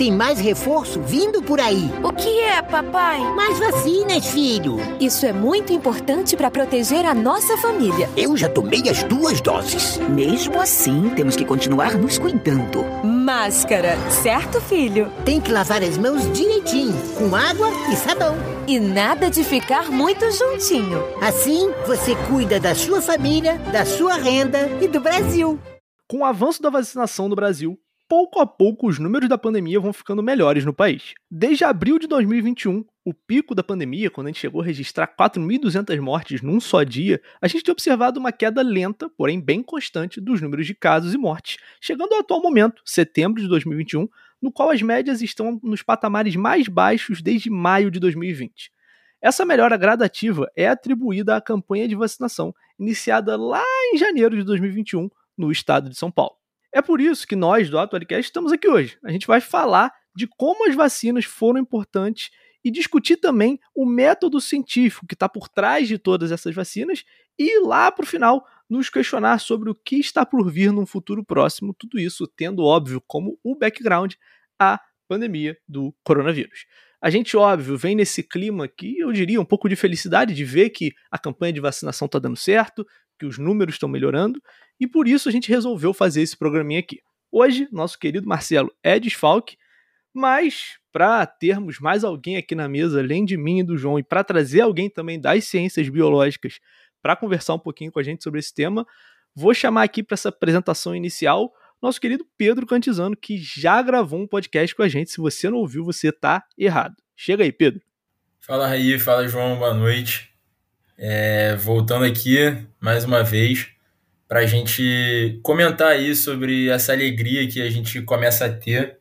tem mais reforço vindo por aí. O que é, papai? Mais vacinas, filho. Isso é muito importante para proteger a nossa família. Eu já tomei as duas doses. Mesmo assim, temos que continuar nos cuidando. Máscara, certo, filho? Tem que lavar as mãos direitinho, com água e sabão. E nada de ficar muito juntinho. Assim, você cuida da sua família, da sua renda e do Brasil. Com o avanço da vacinação no Brasil, pouco a pouco os números da pandemia vão ficando melhores no país. Desde abril de 2021, o pico da pandemia, quando a gente chegou a registrar 4.200 mortes num só dia, a gente tem observado uma queda lenta, porém bem constante, dos números de casos e mortes, chegando ao atual momento, setembro de 2021, no qual as médias estão nos patamares mais baixos desde maio de 2020. Essa melhora gradativa é atribuída à campanha de vacinação iniciada lá em janeiro de 2021 no estado de São Paulo. É por isso que nós do Atualicast estamos aqui hoje. A gente vai falar de como as vacinas foram importantes e discutir também o método científico que está por trás de todas essas vacinas e lá para o final nos questionar sobre o que está por vir num futuro próximo, tudo isso tendo óbvio como o background a pandemia do coronavírus. A gente, óbvio, vem nesse clima que eu diria um pouco de felicidade de ver que a campanha de vacinação está dando certo, que os números estão melhorando, e por isso a gente resolveu fazer esse programinha aqui. Hoje, nosso querido Marcelo é desfalque, mas para termos mais alguém aqui na mesa, além de mim e do João, e para trazer alguém também das ciências biológicas para conversar um pouquinho com a gente sobre esse tema, vou chamar aqui para essa apresentação inicial nosso querido Pedro Cantizano, que já gravou um podcast com a gente. Se você não ouviu, você está errado. Chega aí, Pedro. Fala, Raí. Fala, João. Boa noite. É, voltando aqui mais uma vez para a gente comentar aí sobre essa alegria que a gente começa a ter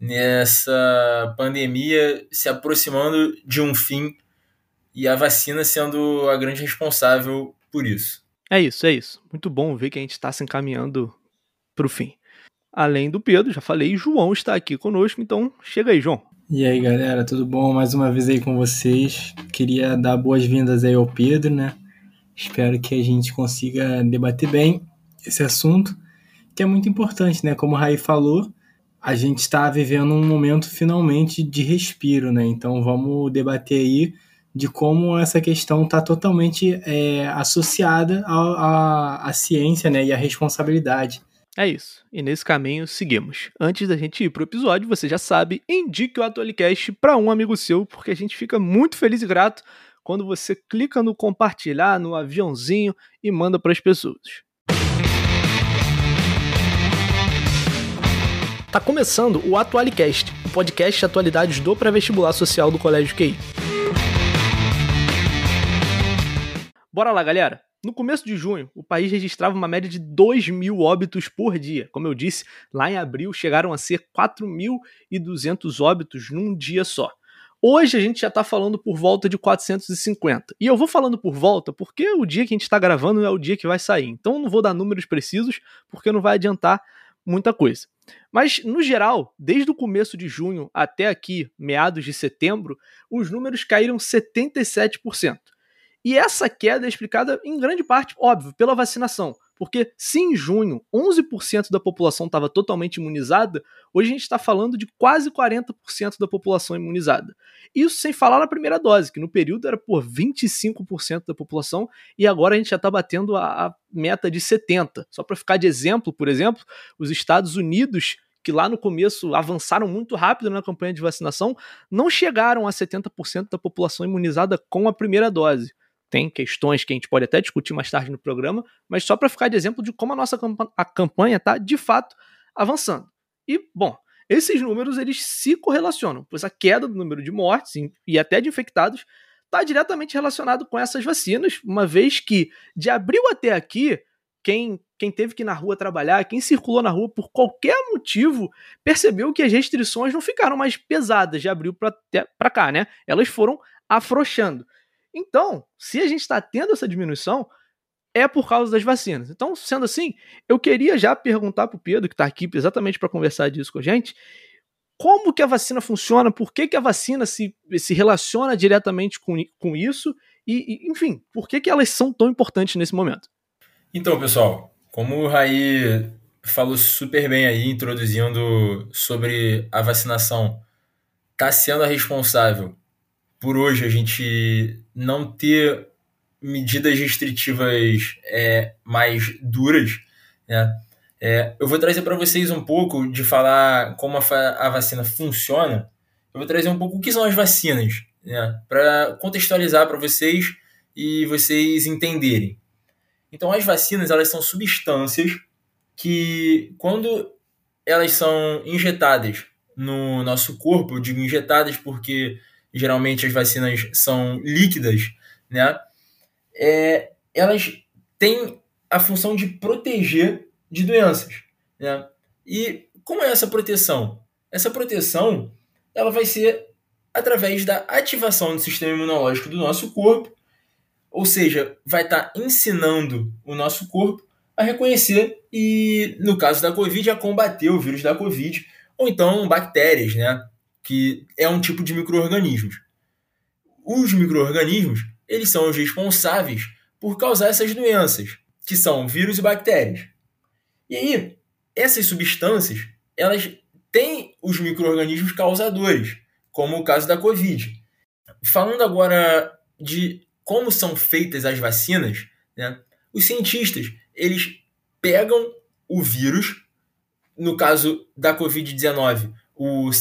nessa pandemia se aproximando de um fim e a vacina sendo a grande responsável por isso. É isso, é isso. Muito bom ver que a gente está se encaminhando para o fim. Além do Pedro, já falei, João está aqui conosco, então chega aí, João. E aí, galera, tudo bom? Mais uma vez aí com vocês. Queria dar boas-vindas aí ao Pedro, né? Espero que a gente consiga debater bem esse assunto, que é muito importante, né? Como o Raí falou, a gente está vivendo um momento finalmente de respiro, né? Então vamos debater aí de como essa questão está totalmente é, associada à ciência né? e à responsabilidade. É isso. E nesse caminho seguimos. Antes da gente ir pro episódio, você já sabe, indique o Atualicast para um amigo seu, porque a gente fica muito feliz e grato quando você clica no compartilhar, no aviãozinho e manda para as pessoas. Tá começando o Atualicast, o podcast de atualidades do pré-vestibular social do Colégio QI. Bora lá, galera! No começo de junho, o país registrava uma média de 2 mil óbitos por dia. Como eu disse, lá em abril chegaram a ser 4.200 óbitos num dia só. Hoje a gente já está falando por volta de 450. E eu vou falando por volta porque o dia que a gente está gravando é o dia que vai sair. Então não vou dar números precisos porque não vai adiantar muita coisa. Mas, no geral, desde o começo de junho até aqui, meados de setembro, os números caíram 77%. E essa queda é explicada em grande parte, óbvio, pela vacinação. Porque se em junho 11% da população estava totalmente imunizada, hoje a gente está falando de quase 40% da população imunizada. Isso sem falar na primeira dose, que no período era por 25% da população, e agora a gente já está batendo a, a meta de 70%. Só para ficar de exemplo, por exemplo, os Estados Unidos que lá no começo avançaram muito rápido na campanha de vacinação, não chegaram a 70% da população imunizada com a primeira dose tem questões que a gente pode até discutir mais tarde no programa, mas só para ficar de exemplo de como a nossa a campanha está de fato avançando. E, bom, esses números eles se correlacionam, pois a queda do número de mortes e até de infectados está diretamente relacionado com essas vacinas, uma vez que de abril até aqui, quem, quem teve que ir na rua trabalhar, quem circulou na rua por qualquer motivo, percebeu que as restrições não ficaram mais pesadas de abril para cá, né? Elas foram afrouxando. Então, se a gente está tendo essa diminuição, é por causa das vacinas. Então, sendo assim, eu queria já perguntar para o Pedro, que está aqui exatamente para conversar disso com a gente, como que a vacina funciona, por que, que a vacina se, se relaciona diretamente com, com isso, e, e, enfim, por que, que elas são tão importantes nesse momento? Então, pessoal, como o Raí falou super bem aí, introduzindo sobre a vacinação. Está sendo a responsável por hoje a gente não ter medidas restritivas é, mais duras, né? É, eu vou trazer para vocês um pouco de falar como a, a, vacina funciona. Eu vou trazer um pouco o que são as vacinas, né? Para contextualizar para vocês e vocês entenderem. Então, as vacinas elas são substâncias que, quando elas são injetadas no nosso corpo, eu digo injetadas porque geralmente as vacinas são líquidas, né? É, elas têm a função de proteger de doenças, né? E como é essa proteção? Essa proteção ela vai ser através da ativação do sistema imunológico do nosso corpo, ou seja, vai estar tá ensinando o nosso corpo a reconhecer e, no caso da Covid, a combater o vírus da Covid, ou então bactérias, né? Que é um tipo de micro-organismos. Os micro-organismos, eles são os responsáveis por causar essas doenças, que são vírus e bactérias. E aí, essas substâncias, elas têm os micro-organismos causadores, como o caso da Covid. Falando agora de como são feitas as vacinas, né, os cientistas eles pegam o vírus, no caso da Covid-19, o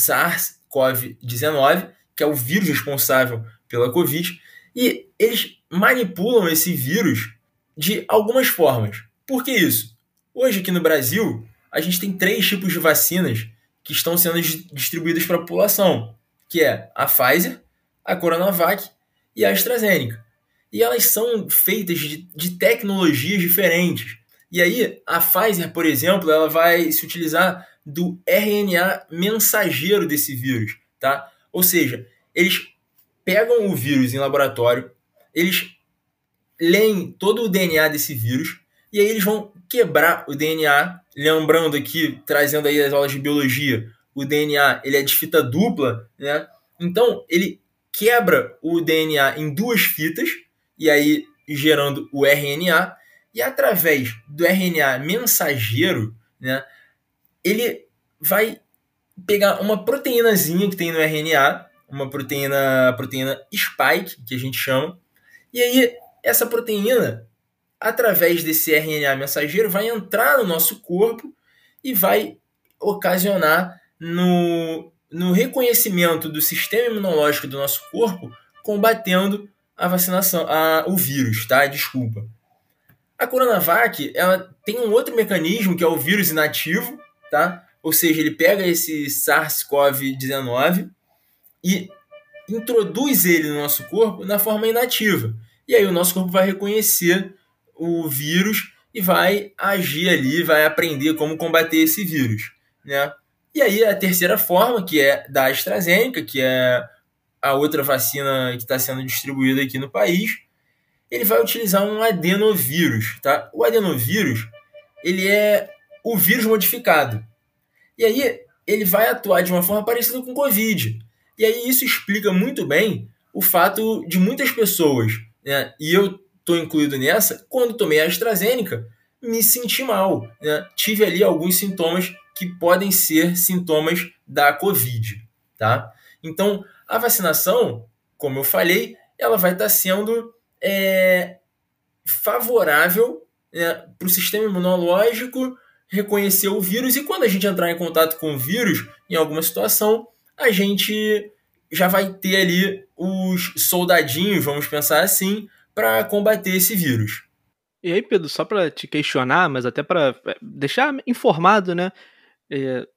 SARS-CoV-19, que é o vírus responsável pela Covid, e eles manipulam esse vírus de algumas formas. Por que isso? Hoje, aqui no Brasil, a gente tem três tipos de vacinas que estão sendo distribuídas para a população, que é a Pfizer, a Coronavac e a AstraZeneca. E elas são feitas de, de tecnologias diferentes. E aí, a Pfizer, por exemplo, ela vai se utilizar do RNA mensageiro desse vírus, tá? Ou seja, eles pegam o vírus em laboratório, eles leem todo o DNA desse vírus e aí eles vão quebrar o DNA, lembrando aqui, trazendo aí as aulas de biologia, o DNA ele é de fita dupla, né? Então ele quebra o DNA em duas fitas e aí gerando o RNA e através do RNA mensageiro, né? Ele vai pegar uma proteínazinha que tem no RNA, uma proteína, proteína spike que a gente chama, e aí essa proteína através desse RNA mensageiro, vai entrar no nosso corpo e vai ocasionar no, no reconhecimento do sistema imunológico do nosso corpo combatendo a vacinação, a, o vírus, tá? Desculpa. A Coronavac, ela tem um outro mecanismo que é o vírus inativo, tá? Ou seja, ele pega esse SARS-CoV-19 e introduz ele no nosso corpo na forma inativa. E aí o nosso corpo vai reconhecer o vírus e vai agir ali, vai aprender como combater esse vírus, né? E aí a terceira forma, que é da AstraZeneca, que é a outra vacina que está sendo distribuída aqui no país, ele vai utilizar um adenovírus, tá? O adenovírus, ele é o vírus modificado. E aí ele vai atuar de uma forma parecida com o Covid. E aí isso explica muito bem o fato de muitas pessoas, né? E eu estou incluído nessa, quando tomei a AstraZeneca, me senti mal. Né? Tive ali alguns sintomas que podem ser sintomas da Covid. Tá? Então, a vacinação, como eu falei, ela vai estar sendo é, favorável né, para o sistema imunológico reconhecer o vírus e quando a gente entrar em contato com o vírus em alguma situação, a gente já vai ter ali os soldadinhos, vamos pensar assim, para combater esse vírus. E aí, Pedro, só para te questionar, mas até para é, deixar informado, né? É,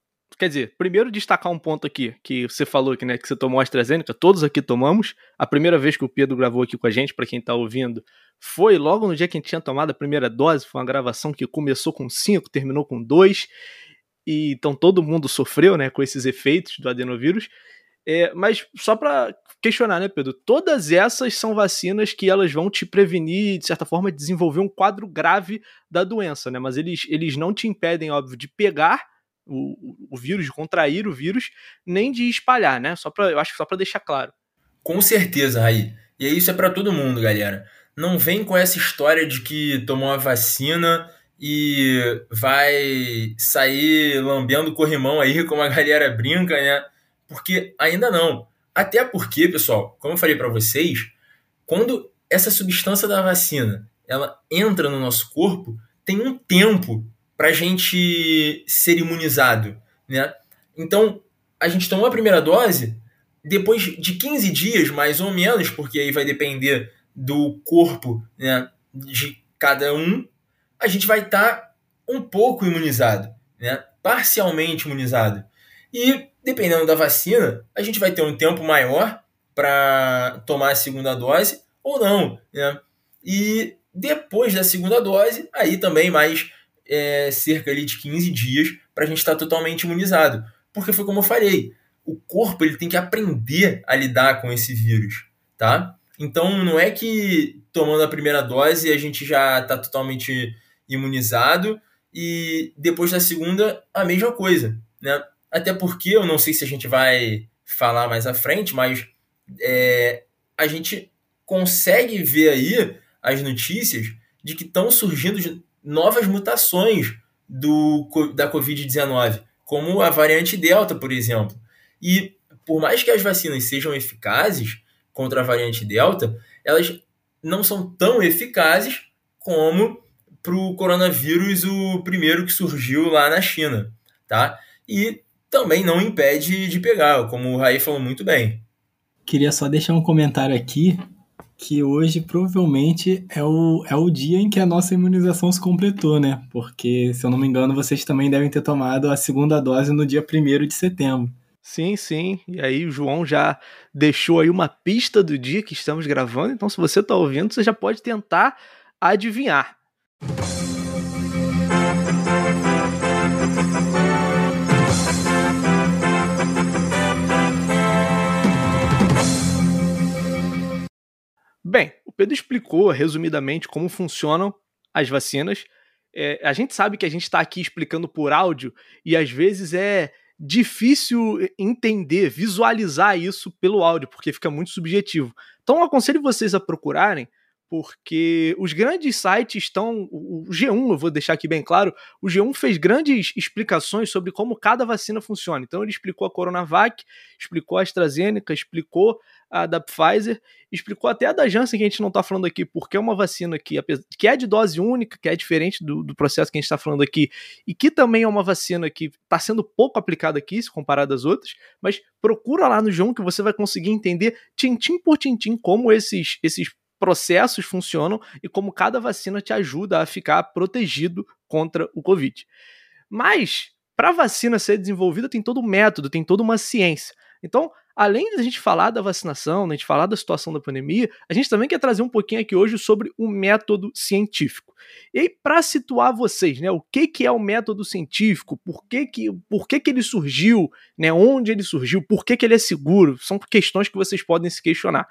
quer dizer, primeiro destacar um ponto aqui, que você falou que, né, que você tomou AstraZeneca, todos aqui tomamos. A primeira vez que o Pedro gravou aqui com a gente, para quem está ouvindo, foi logo no dia que a gente tinha tomado a primeira dose, foi uma gravação que começou com 5, terminou com 2. E então todo mundo sofreu, né, com esses efeitos do adenovírus. É, mas só para questionar, né, Pedro? Todas essas são vacinas que elas vão te prevenir, de certa forma, desenvolver um quadro grave da doença, né? Mas eles, eles não te impedem, óbvio, de pegar o, o vírus, de contrair o vírus, nem de espalhar, né? Só pra, eu acho que só para deixar claro. Com certeza, Raí. E isso é para todo mundo, galera. Não vem com essa história de que tomou a vacina e vai sair lambendo corrimão aí, como a galera brinca, né? Porque ainda não. Até porque, pessoal, como eu falei para vocês, quando essa substância da vacina ela entra no nosso corpo, tem um tempo para a gente ser imunizado, né? Então, a gente tomou a primeira dose, depois de 15 dias, mais ou menos, porque aí vai depender do corpo né, de cada um, a gente vai estar tá um pouco imunizado, né? parcialmente imunizado. E dependendo da vacina, a gente vai ter um tempo maior para tomar a segunda dose ou não. Né? E depois da segunda dose, aí também mais é, cerca ali de 15 dias para a gente estar tá totalmente imunizado. Porque foi como eu falei, o corpo ele tem que aprender a lidar com esse vírus, tá? Então não é que tomando a primeira dose a gente já está totalmente imunizado e depois da segunda a mesma coisa, né? Até porque eu não sei se a gente vai falar mais à frente, mas é, a gente consegue ver aí as notícias de que estão surgindo novas mutações do, da Covid-19, como a variante Delta, por exemplo. E por mais que as vacinas sejam eficazes contra a variante Delta, elas não são tão eficazes como para o coronavírus, o primeiro que surgiu lá na China, tá? E também não impede de pegar, como o Raí falou muito bem. Queria só deixar um comentário aqui que hoje provavelmente é o, é o dia em que a nossa imunização se completou, né? Porque, se eu não me engano, vocês também devem ter tomado a segunda dose no dia 1 de setembro. Sim, sim. E aí o João já deixou aí uma pista do dia que estamos gravando. Então, se você está ouvindo, você já pode tentar adivinhar. Bem, o Pedro explicou resumidamente como funcionam as vacinas. É, a gente sabe que a gente está aqui explicando por áudio e às vezes é difícil entender, visualizar isso pelo áudio, porque fica muito subjetivo. Então, aconselho vocês a procurarem porque os grandes sites estão. O G1, eu vou deixar aqui bem claro, o G1 fez grandes explicações sobre como cada vacina funciona. Então, ele explicou a Coronavac, explicou a AstraZeneca, explicou a da Pfizer, explicou até a da Janssen, que a gente não está falando aqui, porque é uma vacina que, que é de dose única, que é diferente do, do processo que a gente está falando aqui, e que também é uma vacina que está sendo pouco aplicada aqui, se comparado às outras, mas procura lá no G1 que você vai conseguir entender tintim por tintim como esses, esses processos funcionam e como cada vacina te ajuda a ficar protegido contra o Covid. Mas, para a vacina ser desenvolvida, tem todo um método, tem toda uma ciência. Então, além de a gente falar da vacinação, da gente falar da situação da pandemia, a gente também quer trazer um pouquinho aqui hoje sobre o método científico. E para situar vocês, né, o que, que é o método científico, por que, que, por que, que ele surgiu, né, onde ele surgiu, por que, que ele é seguro, são questões que vocês podem se questionar.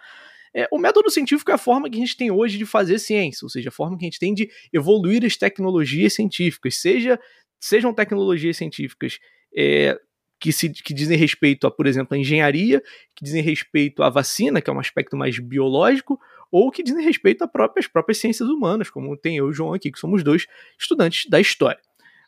É, o método científico é a forma que a gente tem hoje de fazer ciência, ou seja, a forma que a gente tem de evoluir as tecnologias científicas, seja, sejam tecnologias científicas é, que, se, que dizem respeito a, por exemplo, a engenharia, que dizem respeito à vacina, que é um aspecto mais biológico, ou que dizem respeito às próprias, próprias ciências humanas, como tem eu e o João aqui, que somos dois estudantes da história.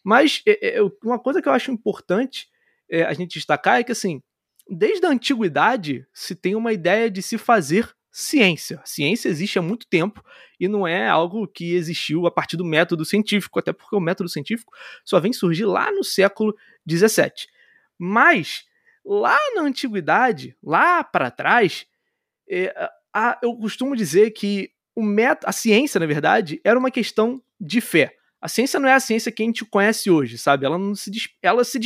Mas é, é, uma coisa que eu acho importante é, a gente destacar é que, assim, desde a antiguidade se tem uma ideia de se fazer ciência. Ciência existe há muito tempo e não é algo que existiu a partir do método científico, até porque o método científico só vem surgir lá no século XVII. Mas lá na antiguidade, lá para trás, é, a, eu costumo dizer que o método, a ciência, na verdade, era uma questão de fé. A ciência não é a ciência que a gente conhece hoje, sabe? Ela não se ela se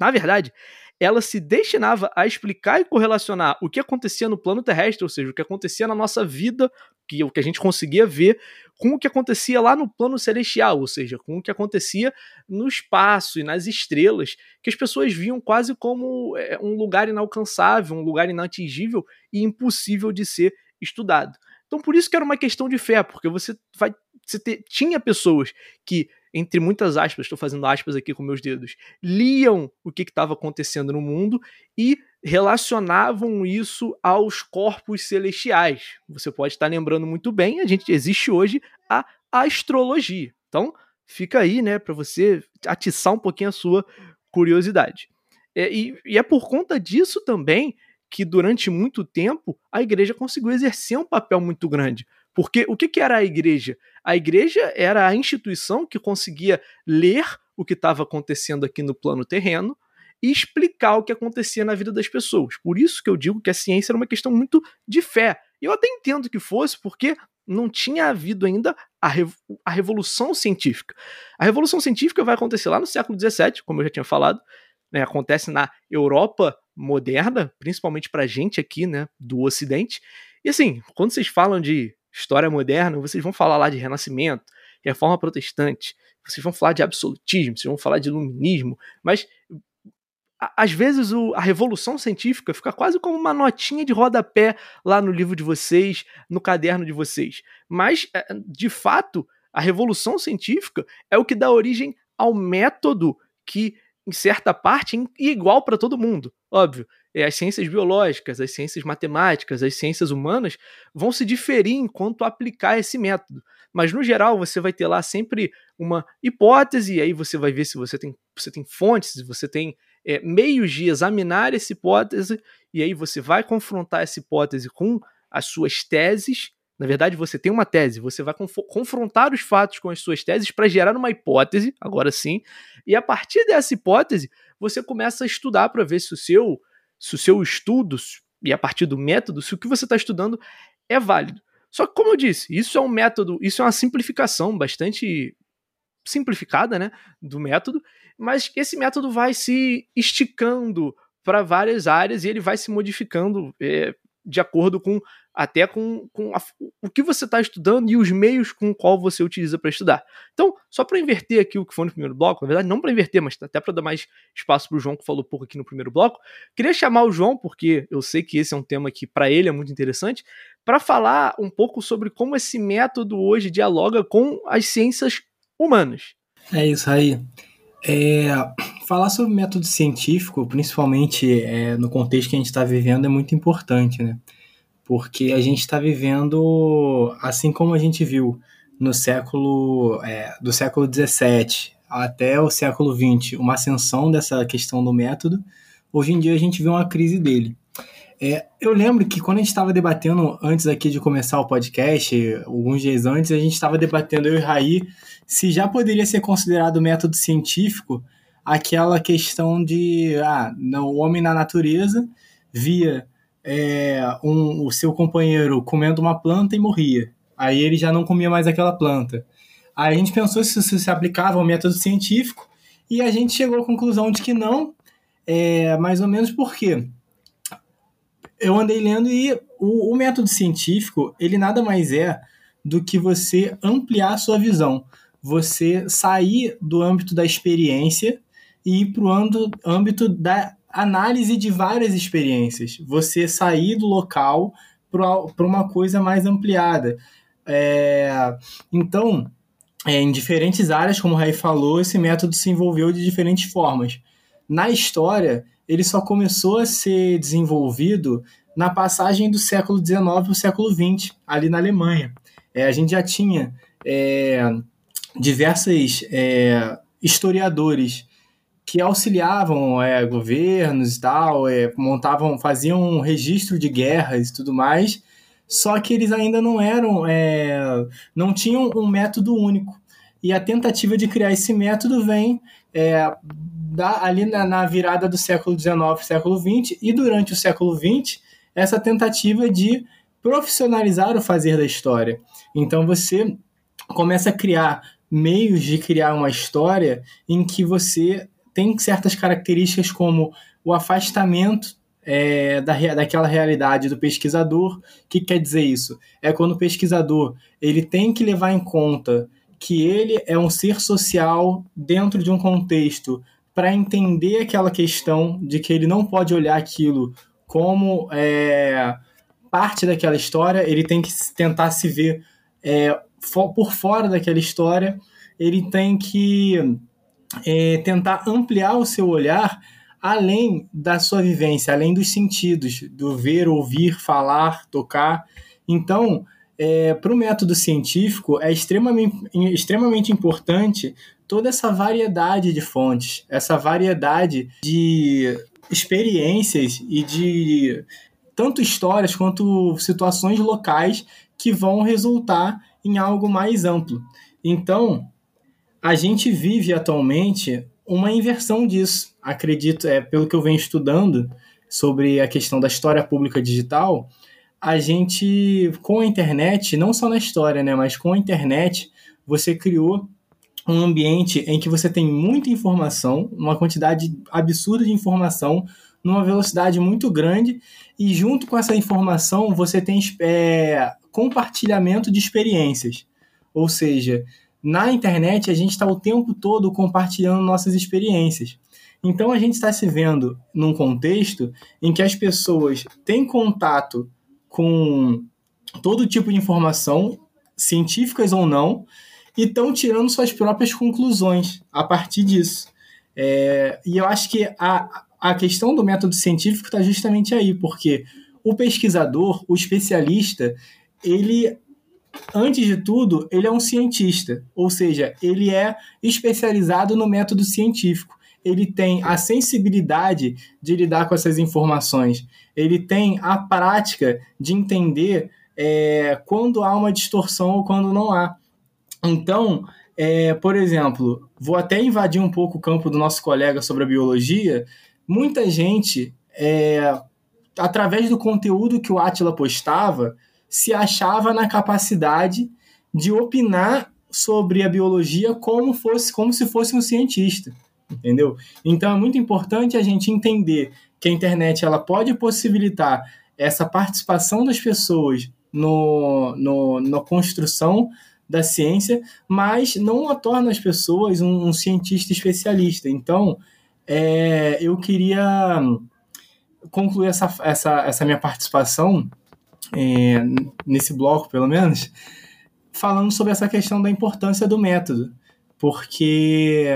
na verdade, ela se destinava a explicar e correlacionar o que acontecia no plano terrestre, ou seja, o que acontecia na nossa vida, que o que a gente conseguia ver, com o que acontecia lá no plano celestial, ou seja, com o que acontecia no espaço e nas estrelas, que as pessoas viam quase como é, um lugar inalcançável, um lugar inatingível e impossível de ser estudado. Então, por isso que era uma questão de fé, porque você vai você te, tinha pessoas que entre muitas aspas, estou fazendo aspas aqui com meus dedos, liam o que estava acontecendo no mundo e relacionavam isso aos corpos celestiais. Você pode estar lembrando muito bem, a gente existe hoje a astrologia. Então, fica aí, né, para você atiçar um pouquinho a sua curiosidade. É, e, e é por conta disso também que durante muito tempo a igreja conseguiu exercer um papel muito grande. Porque o que, que era a igreja? A igreja era a instituição que conseguia ler o que estava acontecendo aqui no plano terreno e explicar o que acontecia na vida das pessoas. Por isso que eu digo que a ciência era uma questão muito de fé. E eu até entendo que fosse, porque não tinha havido ainda a, a revolução científica. A revolução científica vai acontecer lá no século XVII, como eu já tinha falado, né, acontece na Europa moderna, principalmente para gente aqui, né, do Ocidente. E assim, quando vocês falam de história moderna, vocês vão falar lá de Renascimento, Reforma Protestante, vocês vão falar de absolutismo, vocês vão falar de iluminismo, mas às vezes o, a revolução científica fica quase como uma notinha de rodapé lá no livro de vocês, no caderno de vocês. Mas, é, de fato, a revolução científica é o que dá origem ao método que, em certa parte, é igual para todo mundo. Óbvio, é, as ciências biológicas, as ciências matemáticas, as ciências humanas vão se diferir enquanto aplicar esse método. Mas, no geral, você vai ter lá sempre uma hipótese, e aí você vai ver se você tem, você tem fontes, se você tem é, meios de examinar essa hipótese, e aí você vai confrontar essa hipótese com as suas teses. Na verdade, você tem uma tese, você vai conf confrontar os fatos com as suas teses para gerar uma hipótese, agora sim, e a partir dessa hipótese, você começa a estudar para ver se o seu, se o seu estudo, e a partir do método, se o que você está estudando é válido. Só que, como eu disse, isso é um método, isso é uma simplificação bastante simplificada, né, do método, mas esse método vai se esticando para várias áreas e ele vai se modificando é, de acordo com até com, com a, o que você está estudando e os meios com o qual você utiliza para estudar. Então, só para inverter aqui o que foi no primeiro bloco, na verdade não para inverter, mas até para dar mais espaço para o João que falou pouco aqui no primeiro bloco, queria chamar o João porque eu sei que esse é um tema que para ele é muito interessante, para falar um pouco sobre como esse método hoje dialoga com as ciências humanas. É isso aí. É, falar sobre método científico, principalmente é, no contexto que a gente está vivendo, é muito importante, né? Porque a gente está vivendo, assim como a gente viu no século é, do século 17 até o século 20, uma ascensão dessa questão do método. Hoje em dia a gente vê uma crise dele. É, eu lembro que quando a gente estava debatendo antes aqui de começar o podcast, alguns dias antes, a gente estava debatendo eu e Raí se já poderia ser considerado método científico aquela questão de ah, não, o homem na natureza via é, um, o seu companheiro comendo uma planta e morria. Aí ele já não comia mais aquela planta. Aí a gente pensou se isso se aplicava ao método científico e a gente chegou à conclusão de que não, é, mais ou menos por quê? Eu andei lendo e o, o, método científico, ele nada mais é do que você ampliar a sua visão. Você sair do âmbito da experiência e ir para o âmbito da análise de várias experiências. Você sair do local para uma coisa mais ampliada. É, então, é, em diferentes áreas, como o Ray falou, esse método se envolveu de diferentes formas. Na história, ele só começou a ser desenvolvido na passagem do século XIX para o século XX, ali na Alemanha. É, a gente já tinha é, diversos é, historiadores que auxiliavam é, governos e tal, é, montavam, faziam um registro de guerras e tudo mais, só que eles ainda não eram, é, não tinham um método único. E a tentativa de criar esse método vem é, da, ali na, na, virada do século XIX século XX, e durante o século XX, essa tentativa de profissionalizar o fazer da história. Então você começa a criar meios de criar uma história em que você tem certas características como o afastamento é, da, daquela realidade do pesquisador. O que quer dizer isso? É quando o pesquisador ele tem que levar em conta que ele é um ser social dentro de um contexto para entender aquela questão de que ele não pode olhar aquilo como é, parte daquela história, ele tem que tentar se ver é, por fora daquela história, ele tem que é, tentar ampliar o seu olhar além da sua vivência, além dos sentidos, do ver, ouvir, falar, tocar. Então, é, para o método científico é extremamente, extremamente importante toda essa variedade de fontes, essa variedade de experiências e de tanto histórias quanto situações locais que vão resultar em algo mais amplo. Então, a gente vive atualmente uma inversão disso. Acredito, é pelo que eu venho estudando sobre a questão da história pública digital, a gente com a internet, não só na história, né, mas com a internet, você criou um ambiente em que você tem muita informação, uma quantidade absurda de informação, numa velocidade muito grande, e junto com essa informação você tem é, compartilhamento de experiências. Ou seja, na internet a gente está o tempo todo compartilhando nossas experiências. Então a gente está se vendo num contexto em que as pessoas têm contato com todo tipo de informação, científicas ou não, e estão tirando suas próprias conclusões a partir disso. É, e eu acho que a, a questão do método científico está justamente aí, porque o pesquisador, o especialista, ele, antes de tudo, ele é um cientista, ou seja, ele é especializado no método científico. Ele tem a sensibilidade de lidar com essas informações, ele tem a prática de entender é, quando há uma distorção ou quando não há. Então, é, por exemplo, vou até invadir um pouco o campo do nosso colega sobre a biologia. Muita gente, é, através do conteúdo que o Atila postava, se achava na capacidade de opinar sobre a biologia como, fosse, como se fosse um cientista, entendeu? Então é muito importante a gente entender que a internet ela pode possibilitar essa participação das pessoas no, no, na construção da ciência, mas não a torna as pessoas um, um cientista especialista. Então, é, eu queria concluir essa, essa, essa minha participação, é, nesse bloco pelo menos, falando sobre essa questão da importância do método, porque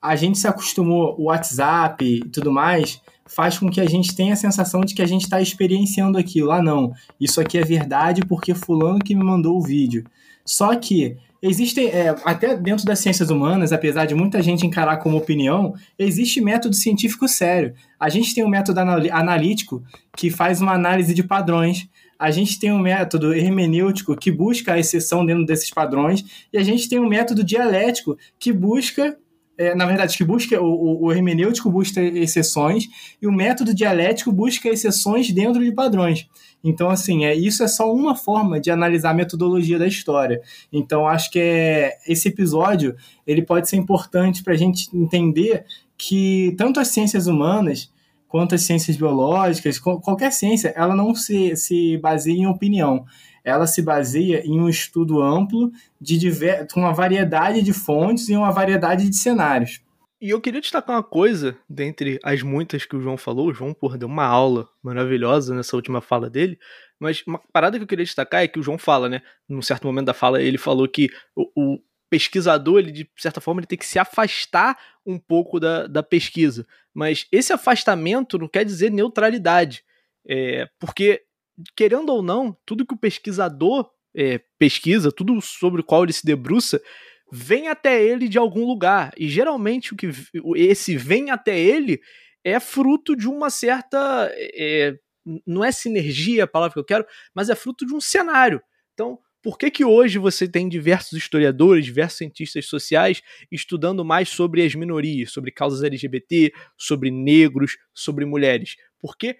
a gente se acostumou, o WhatsApp e tudo mais, faz com que a gente tenha a sensação de que a gente está experienciando aquilo. Ah, não, isso aqui é verdade porque fulano que me mandou o vídeo. Só que existem, é, até dentro das ciências humanas, apesar de muita gente encarar como opinião, existe método científico sério. A gente tem um método analítico que faz uma análise de padrões. A gente tem um método hermenêutico que busca a exceção dentro desses padrões. E a gente tem um método dialético que busca é, na verdade, que busca o, o, hermenêutico busca exceções e o método dialético busca exceções dentro de padrões. Então, assim, é, isso é só uma forma de analisar a metodologia da história. Então, acho que é, esse episódio ele pode ser importante para a gente entender que tanto as ciências humanas quanto as ciências biológicas, qualquer ciência, ela não se, se baseia em opinião ela se baseia em um estudo amplo de diver... com uma variedade de fontes e uma variedade de cenários. E eu queria destacar uma coisa, dentre as muitas que o João falou, o João, por deu uma aula maravilhosa nessa última fala dele, mas uma parada que eu queria destacar é que o João fala, né, num certo momento da fala, ele falou que o, o pesquisador, ele, de certa forma, ele tem que se afastar um pouco da, da pesquisa, mas esse afastamento não quer dizer neutralidade, é, porque querendo ou não, tudo que o pesquisador é, pesquisa, tudo sobre o qual ele se debruça, vem até ele de algum lugar. E geralmente o que esse vem até ele é fruto de uma certa. É, não é sinergia a palavra que eu quero, mas é fruto de um cenário. Então, por que, que hoje você tem diversos historiadores, diversos cientistas sociais estudando mais sobre as minorias, sobre causas LGBT, sobre negros, sobre mulheres? Porque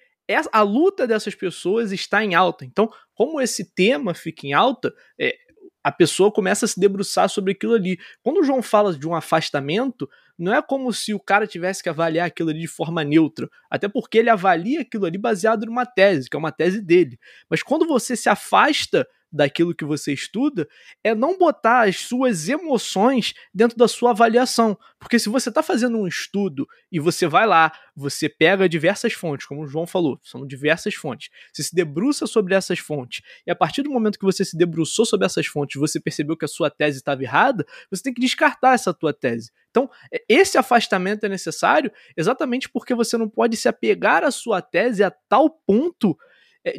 a luta dessas pessoas está em alta. Então, como esse tema fica em alta, é, a pessoa começa a se debruçar sobre aquilo ali. Quando o João fala de um afastamento, não é como se o cara tivesse que avaliar aquilo ali de forma neutra, até porque ele avalia aquilo ali baseado numa tese, que é uma tese dele. Mas quando você se afasta daquilo que você estuda é não botar as suas emoções dentro da sua avaliação. Porque se você está fazendo um estudo e você vai lá, você pega diversas fontes, como o João falou, são diversas fontes. Você se debruça sobre essas fontes e a partir do momento que você se debruçou sobre essas fontes, você percebeu que a sua tese estava errada, você tem que descartar essa tua tese. Então, é, esse afastamento é necessário exatamente porque você não pode se apegar à sua tese a tal ponto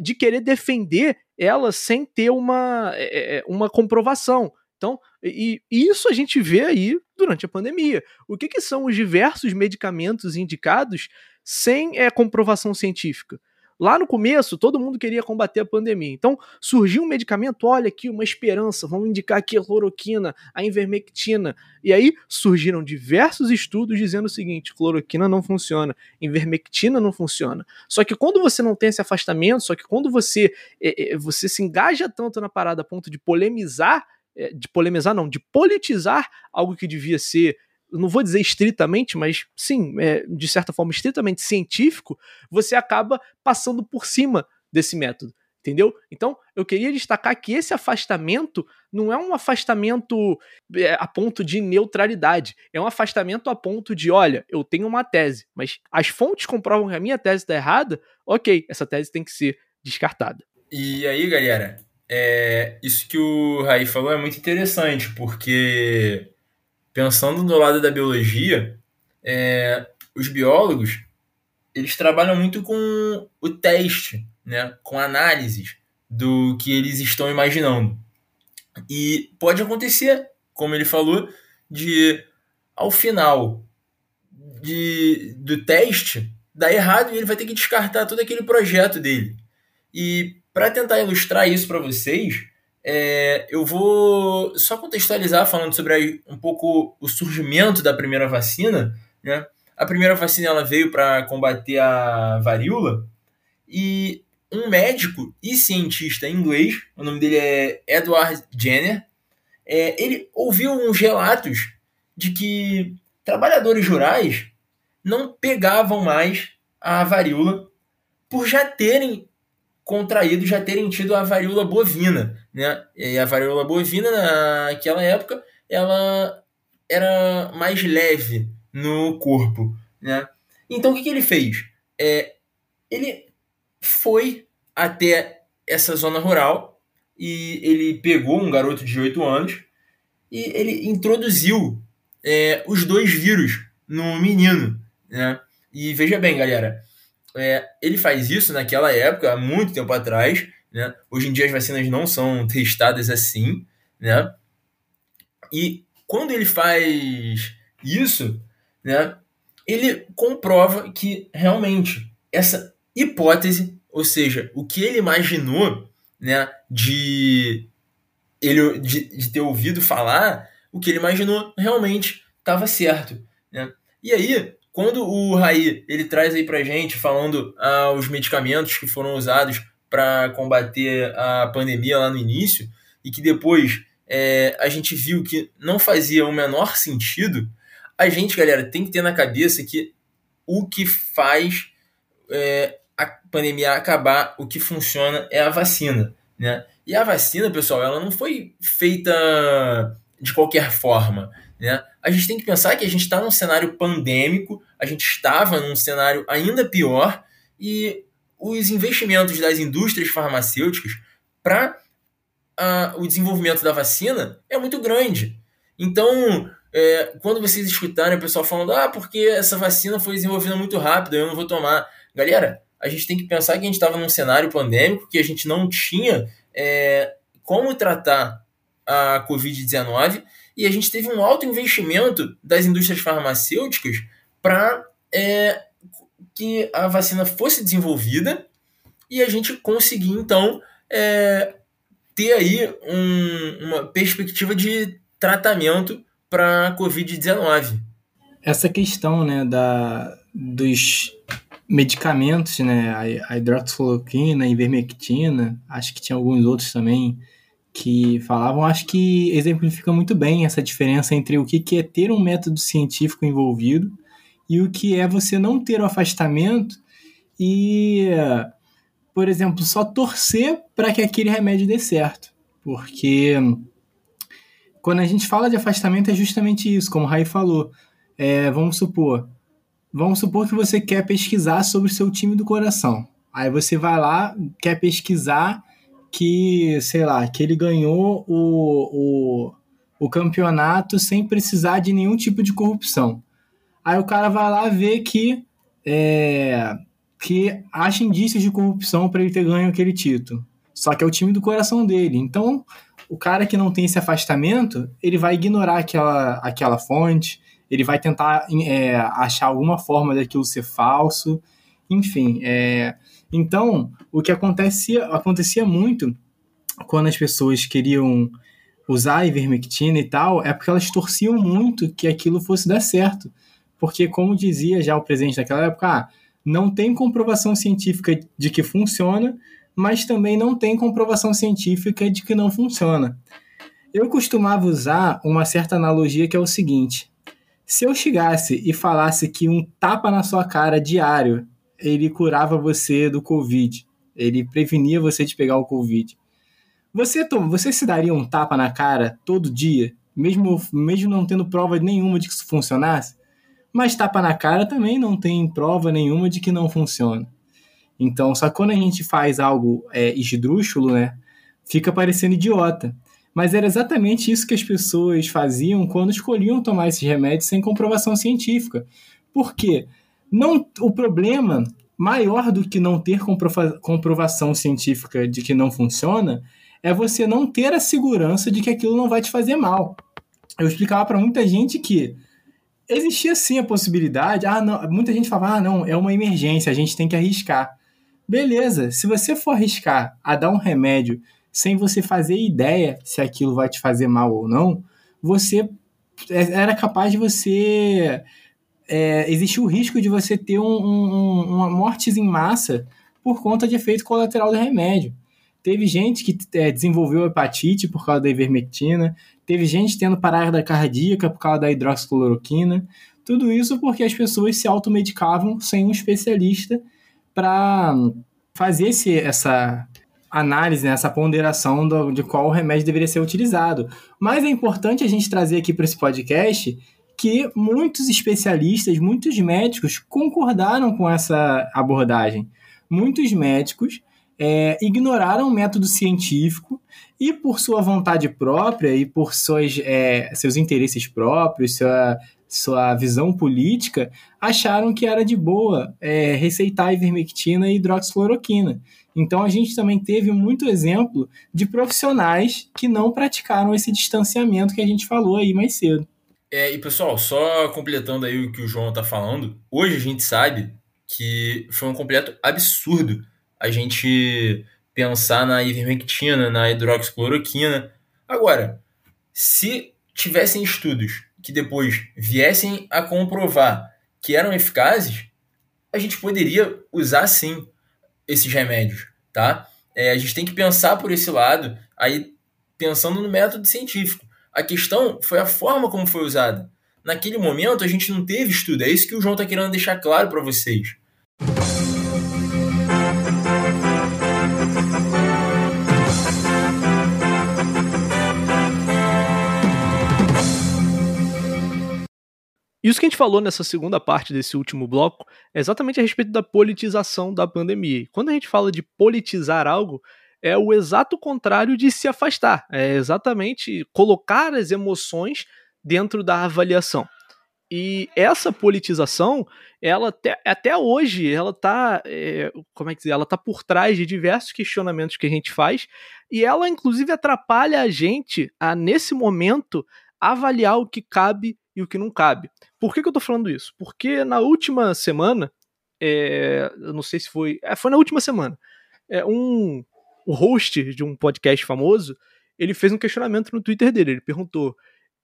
de querer defender ela sem ter uma, é, é, uma comprovação. Então, e, e, isso a gente vê aí durante a pandemia. O que, que são os diversos medicamentos indicados sem é, comprovação científica? Lá no começo, todo mundo queria combater a pandemia. Então, surgiu um medicamento, olha aqui, uma esperança, vamos indicar aqui a cloroquina, a invermectina. E aí surgiram diversos estudos dizendo o seguinte: cloroquina não funciona, invermectina não funciona. Só que quando você não tem esse afastamento, só que quando você, é, é, você se engaja tanto na parada a ponto de polemizar, é, de polemizar não, de politizar algo que devia ser não vou dizer estritamente, mas sim, é, de certa forma, estritamente científico, você acaba passando por cima desse método. Entendeu? Então, eu queria destacar que esse afastamento não é um afastamento é, a ponto de neutralidade. É um afastamento a ponto de, olha, eu tenho uma tese, mas as fontes comprovam que a minha tese está errada, ok, essa tese tem que ser descartada. E aí, galera, é, isso que o Raí falou é muito interessante, porque pensando do lado da biologia, é, os biólogos eles trabalham muito com o teste, né, com análises do que eles estão imaginando. E pode acontecer, como ele falou, de ao final de, do teste dar errado e ele vai ter que descartar todo aquele projeto dele. E para tentar ilustrar isso para vocês, é, eu vou só contextualizar falando sobre um pouco o surgimento da primeira vacina. Né? A primeira vacina ela veio para combater a varíola e um médico e cientista inglês, o nome dele é Edward Jenner, é, ele ouviu uns relatos de que trabalhadores rurais não pegavam mais a varíola por já terem contraído, já terem tido a varíola bovina, né? E a varíola bovina naquela época ela era mais leve no corpo, né? Então o que, que ele fez? É, ele foi até essa zona rural e ele pegou um garoto de 8 anos e ele introduziu é, os dois vírus no menino, né? E veja bem, galera, é, ele faz isso naquela época, há muito tempo atrás. Né? Hoje em dia as vacinas não são testadas assim. Né? E quando ele faz isso, né, ele comprova que realmente essa hipótese, ou seja, o que ele imaginou né, de, ele, de, de ter ouvido falar, o que ele imaginou realmente estava certo. Né? E aí, quando o Raí ele traz aí pra gente falando ah, os medicamentos que foram usados para combater a pandemia lá no início e que depois é, a gente viu que não fazia o menor sentido, a gente, galera, tem que ter na cabeça que o que faz é, a pandemia acabar, o que funciona é a vacina, né? E a vacina, pessoal, ela não foi feita de qualquer forma. Né? A gente tem que pensar que a gente está num cenário pandêmico, a gente estava num cenário ainda pior, e os investimentos das indústrias farmacêuticas para o desenvolvimento da vacina é muito grande. Então, é, quando vocês escutarem o pessoal falando, ah, porque essa vacina foi desenvolvida muito rápido, eu não vou tomar. Galera, a gente tem que pensar que a gente estava num cenário pandêmico, que a gente não tinha é, como tratar a Covid-19 e a gente teve um alto investimento das indústrias farmacêuticas para é, que a vacina fosse desenvolvida e a gente conseguir, então, é, ter aí um, uma perspectiva de tratamento para a Covid-19. Essa questão né, da, dos medicamentos, né, a, hidroxicloroquina, a ivermectina, acho que tinha alguns outros também, que falavam, acho que exemplifica muito bem essa diferença entre o que é ter um método científico envolvido e o que é você não ter o afastamento e, por exemplo, só torcer para que aquele remédio dê certo. Porque quando a gente fala de afastamento é justamente isso, como o Rai falou. É, vamos supor, vamos supor que você quer pesquisar sobre o seu time do coração. Aí você vai lá, quer pesquisar que, sei lá, que ele ganhou o, o, o campeonato sem precisar de nenhum tipo de corrupção. Aí o cara vai lá ver que é, que acha indícios de corrupção para ele ter ganho aquele título. Só que é o time do coração dele. Então, o cara que não tem esse afastamento, ele vai ignorar aquela, aquela fonte, ele vai tentar é, achar alguma forma daquilo ser falso, enfim. É, então, o que acontecia, acontecia muito quando as pessoas queriam usar ivermectina e tal, é porque elas torciam muito que aquilo fosse dar certo. Porque, como dizia já o presidente daquela época, ah, não tem comprovação científica de que funciona, mas também não tem comprovação científica de que não funciona. Eu costumava usar uma certa analogia que é o seguinte: se eu chegasse e falasse que um tapa na sua cara diário ele curava você do Covid, ele prevenia você de pegar o Covid, você, você se daria um tapa na cara todo dia, mesmo, mesmo não tendo prova nenhuma de que isso funcionasse? Mas tapa na cara também não tem prova nenhuma de que não funciona. Então, só quando a gente faz algo é, esdrúxulo, né, fica parecendo idiota. Mas era exatamente isso que as pessoas faziam quando escolhiam tomar esses remédios sem comprovação científica. Por quê? Não, o problema maior do que não ter comprova comprovação científica de que não funciona é você não ter a segurança de que aquilo não vai te fazer mal. Eu explicava para muita gente que existia sim a possibilidade, ah, não, muita gente falava, ah, não, é uma emergência, a gente tem que arriscar. Beleza, se você for arriscar a dar um remédio sem você fazer ideia se aquilo vai te fazer mal ou não, você é, era capaz de você. É, existe o risco de você ter um, um, uma mortes em massa por conta de efeito colateral do remédio. Teve gente que é, desenvolveu hepatite por causa da ivermectina, teve gente tendo parada cardíaca por causa da hidroxicloroquina. Tudo isso porque as pessoas se automedicavam sem um especialista para fazer esse, essa análise, né, essa ponderação do, de qual remédio deveria ser utilizado. Mas é importante a gente trazer aqui para esse podcast que muitos especialistas, muitos médicos concordaram com essa abordagem. Muitos médicos é, ignoraram o método científico e, por sua vontade própria e por suas, é, seus interesses próprios, sua, sua visão política, acharam que era de boa é, receitar ivermectina e hidroxicloroquina. Então, a gente também teve muito exemplo de profissionais que não praticaram esse distanciamento que a gente falou aí mais cedo. É, e pessoal, só completando aí o que o João está falando, hoje a gente sabe que foi um completo absurdo a gente pensar na ivermectina, na hidroxicloroquina. Agora, se tivessem estudos que depois viessem a comprovar que eram eficazes, a gente poderia usar sim esses remédios, tá? É, a gente tem que pensar por esse lado, aí pensando no método científico. A questão foi a forma como foi usada. Naquele momento a gente não teve estudo, é isso que o João está querendo deixar claro para vocês. Isso que a gente falou nessa segunda parte desse último bloco é exatamente a respeito da politização da pandemia. Quando a gente fala de politizar algo, é o exato contrário de se afastar. É exatamente colocar as emoções dentro da avaliação. E essa politização, ela até, até hoje, ela tá, é, como é que dizer, ela tá por trás de diversos questionamentos que a gente faz, e ela inclusive atrapalha a gente a nesse momento avaliar o que cabe e o que não cabe. Por que, que eu tô falando isso? Porque na última semana, é, eu não sei se foi. É, foi na última semana. É, um, o host de um podcast famoso, ele fez um questionamento no Twitter dele. Ele perguntou: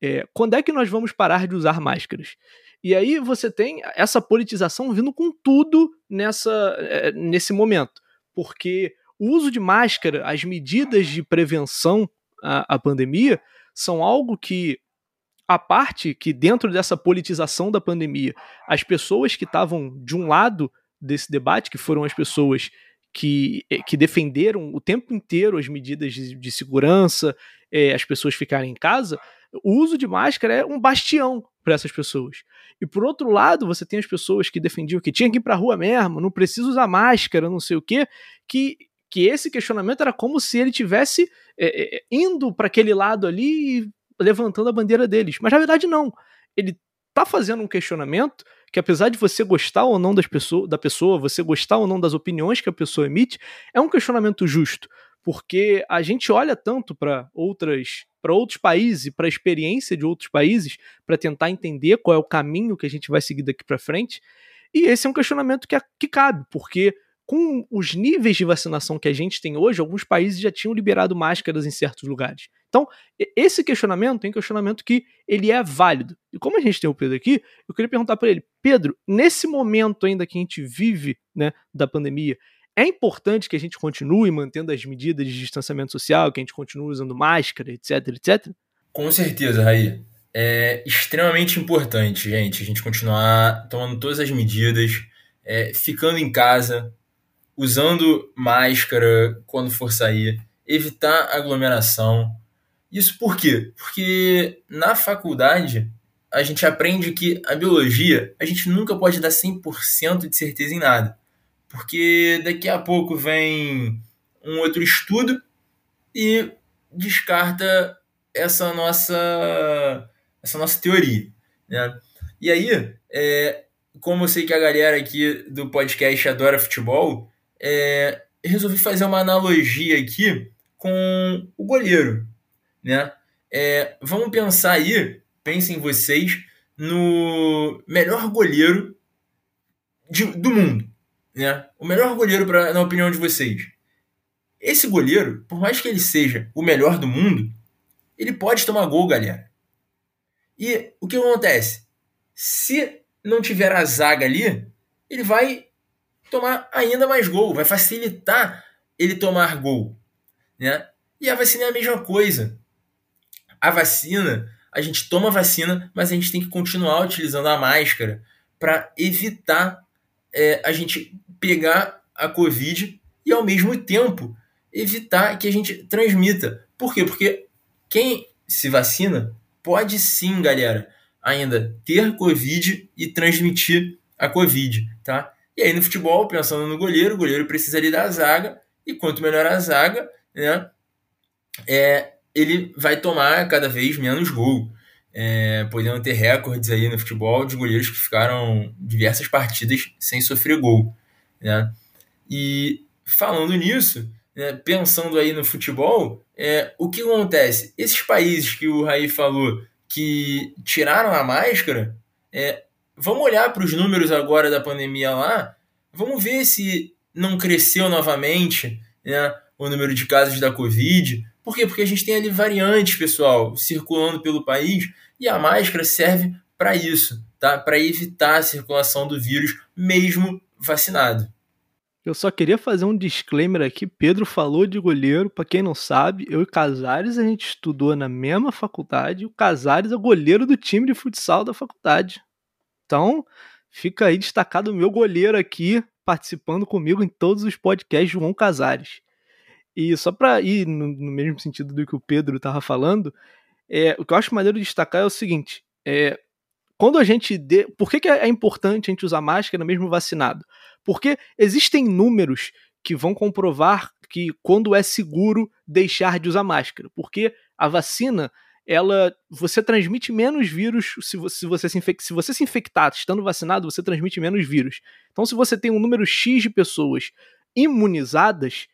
é, quando é que nós vamos parar de usar máscaras? E aí você tem essa politização vindo com tudo nessa, é, nesse momento. Porque o uso de máscara, as medidas de prevenção à, à pandemia, são algo que a parte que, dentro dessa politização da pandemia, as pessoas que estavam de um lado desse debate, que foram as pessoas que, eh, que defenderam o tempo inteiro as medidas de, de segurança, é, as pessoas ficarem em casa, o uso de máscara é um bastião para essas pessoas. E por outro lado, você tem as pessoas que defendiam que tinha que ir para a rua mesmo, não precisa usar máscara, não sei o quê, que, que esse questionamento era como se ele tivesse é, é, indo para aquele lado ali e levantando a bandeira deles. Mas na verdade não. Ele tá fazendo um questionamento que apesar de você gostar ou não das pessoa, da pessoa, você gostar ou não das opiniões que a pessoa emite, é um questionamento justo, porque a gente olha tanto para outras para outros países, para a experiência de outros países, para tentar entender qual é o caminho que a gente vai seguir daqui para frente. E esse é um questionamento que, é, que cabe, porque com os níveis de vacinação que a gente tem hoje, alguns países já tinham liberado máscaras em certos lugares. Então, esse questionamento é um questionamento que ele é válido. E como a gente tem o Pedro aqui, eu queria perguntar para ele, Pedro, nesse momento ainda que a gente vive, né, da pandemia, é importante que a gente continue mantendo as medidas de distanciamento social, que a gente continue usando máscara, etc, etc? Com certeza, Raí. É extremamente importante, gente, a gente continuar tomando todas as medidas, é, ficando em casa, usando máscara quando for sair, evitar aglomeração. Isso por quê? Porque na faculdade a gente aprende que a biologia a gente nunca pode dar 100% de certeza em nada. Porque daqui a pouco vem um outro estudo e descarta essa nossa essa nossa teoria, né? E aí, é, como eu sei que a galera aqui do podcast adora futebol, é, resolvi fazer uma analogia aqui com o goleiro, né? É, vamos pensar aí, pensem vocês, no melhor goleiro de, do mundo, né? O melhor goleiro, pra, na opinião de vocês. Esse goleiro, por mais que ele seja o melhor do mundo, ele pode tomar gol, galera. E o que acontece? Se não tiver a zaga ali, ele vai tomar ainda mais gol, vai facilitar ele tomar gol, né? E a vacina é a mesma coisa. A vacina, a gente toma a vacina, mas a gente tem que continuar utilizando a máscara para evitar é, a gente pegar a Covid e ao mesmo tempo evitar que a gente transmita. Por quê? Porque quem se vacina pode sim, galera, ainda ter Covid e transmitir a Covid, tá? E aí no futebol, pensando no goleiro, o goleiro precisa ali da zaga, e quanto melhor a zaga, né, é, ele vai tomar cada vez menos gol. É, podendo ter recordes aí no futebol de goleiros que ficaram diversas partidas sem sofrer gol. Né? E falando nisso, né, pensando aí no futebol, é, o que acontece? Esses países que o Raí falou que tiraram a máscara, é, vamos olhar para os números agora da pandemia lá, vamos ver se não cresceu novamente né, o número de casos da Covid. Por quê? Porque a gente tem ali variantes, pessoal, circulando pelo país e a máscara serve para isso, tá? Para evitar a circulação do vírus, mesmo vacinado. Eu só queria fazer um disclaimer aqui. Pedro falou de goleiro. Para quem não sabe, eu e Casares a gente estudou na mesma faculdade. O Casares é goleiro do time de futsal da faculdade. Então, fica aí destacado o meu goleiro aqui, participando comigo em todos os podcasts João Casares. E só para ir no, no, mesmo sentido do que o Pedro estava falando, é, o que eu acho maneiro de destacar é o seguinte: é, quando a gente. De... Por que, que é importante a gente usar máscara mesmo vacinado? Porque existem números que vão comprovar que quando é seguro deixar de usar máscara. Porque a vacina ela você transmite menos vírus se você se você se, infect, se você se infectar estando vacinado, você transmite menos vírus. Então, se você tem um número X de pessoas imunizadas,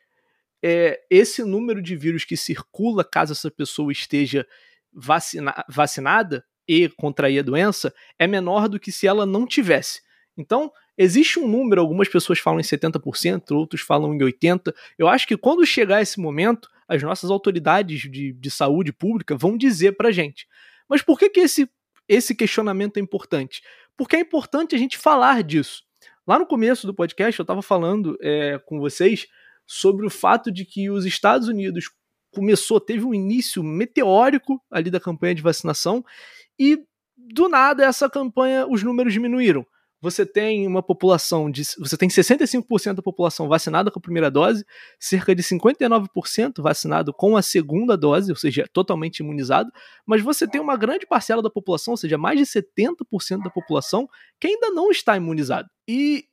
é, esse número de vírus que circula caso essa pessoa esteja vacina, vacinada e contrair a doença é menor do que se ela não tivesse. Então, existe um número, algumas pessoas falam em 70%, outros falam em 80%. Eu acho que quando chegar esse momento, as nossas autoridades de, de saúde pública vão dizer pra gente. Mas por que, que esse, esse questionamento é importante? Porque é importante a gente falar disso. Lá no começo do podcast, eu estava falando é, com vocês sobre o fato de que os Estados Unidos começou, teve um início meteórico ali da campanha de vacinação e do nada essa campanha, os números diminuíram você tem uma população de. Você tem 65% da população vacinada com a primeira dose, cerca de 59% vacinado com a segunda dose, ou seja, totalmente imunizado, mas você tem uma grande parcela da população, ou seja, mais de 70% da população, que ainda não está imunizado. E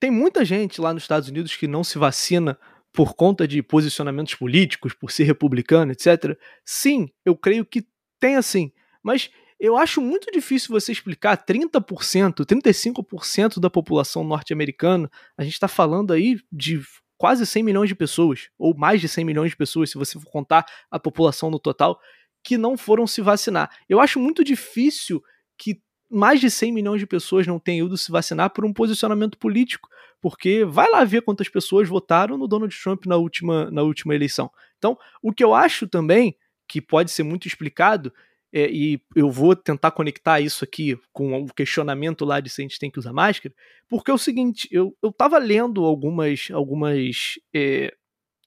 tem muita gente lá nos Estados Unidos que não se vacina por conta de posicionamentos políticos, por ser republicano, etc. Sim, eu creio que tem assim. Mas eu acho muito difícil você explicar 30%, 35% da população norte-americana. A gente está falando aí de quase 100 milhões de pessoas, ou mais de 100 milhões de pessoas, se você for contar a população no total, que não foram se vacinar. Eu acho muito difícil que mais de 100 milhões de pessoas não tenham ido se vacinar por um posicionamento político, porque vai lá ver quantas pessoas votaram no Donald Trump na última, na última eleição. Então, o que eu acho também que pode ser muito explicado é, e eu vou tentar conectar isso aqui com o questionamento lá de se a gente tem que usar máscara, porque é o seguinte, eu, eu tava lendo algumas, algumas, é,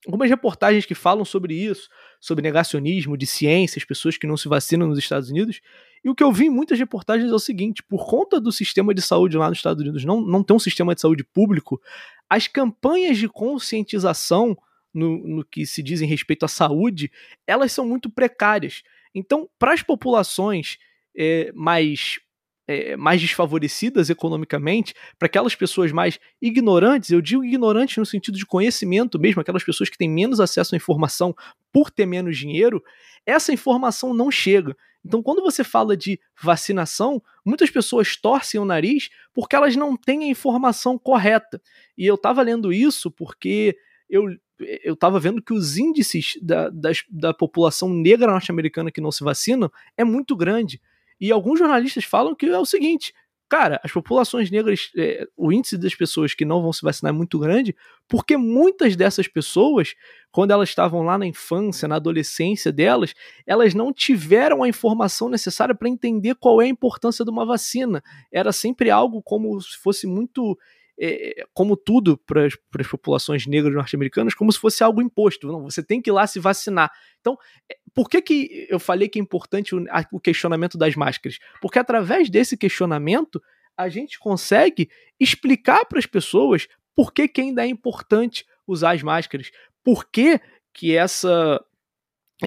algumas reportagens que falam sobre isso, sobre negacionismo de ciência, as pessoas que não se vacinam nos Estados Unidos, e o que eu vi em muitas reportagens é o seguinte, por conta do sistema de saúde lá nos Estados Unidos não, não ter um sistema de saúde público, as campanhas de conscientização no, no que se diz em respeito à saúde, elas são muito precárias. Então, para as populações é, mais é, mais desfavorecidas economicamente, para aquelas pessoas mais ignorantes, eu digo ignorantes no sentido de conhecimento mesmo, aquelas pessoas que têm menos acesso à informação por ter menos dinheiro, essa informação não chega. Então, quando você fala de vacinação, muitas pessoas torcem o nariz porque elas não têm a informação correta. E eu estava lendo isso porque eu eu estava vendo que os índices da, das, da população negra norte-americana que não se vacinam é muito grande. E alguns jornalistas falam que é o seguinte: cara, as populações negras, é, o índice das pessoas que não vão se vacinar é muito grande, porque muitas dessas pessoas, quando elas estavam lá na infância, na adolescência delas, elas não tiveram a informação necessária para entender qual é a importância de uma vacina. Era sempre algo como se fosse muito é, como tudo para as populações negras norte-americanas, como se fosse algo imposto. Não, você tem que ir lá se vacinar. Então, é, por que, que eu falei que é importante o, o questionamento das máscaras? Porque através desse questionamento, a gente consegue explicar para as pessoas por que, que ainda é importante usar as máscaras. Por que, que essa.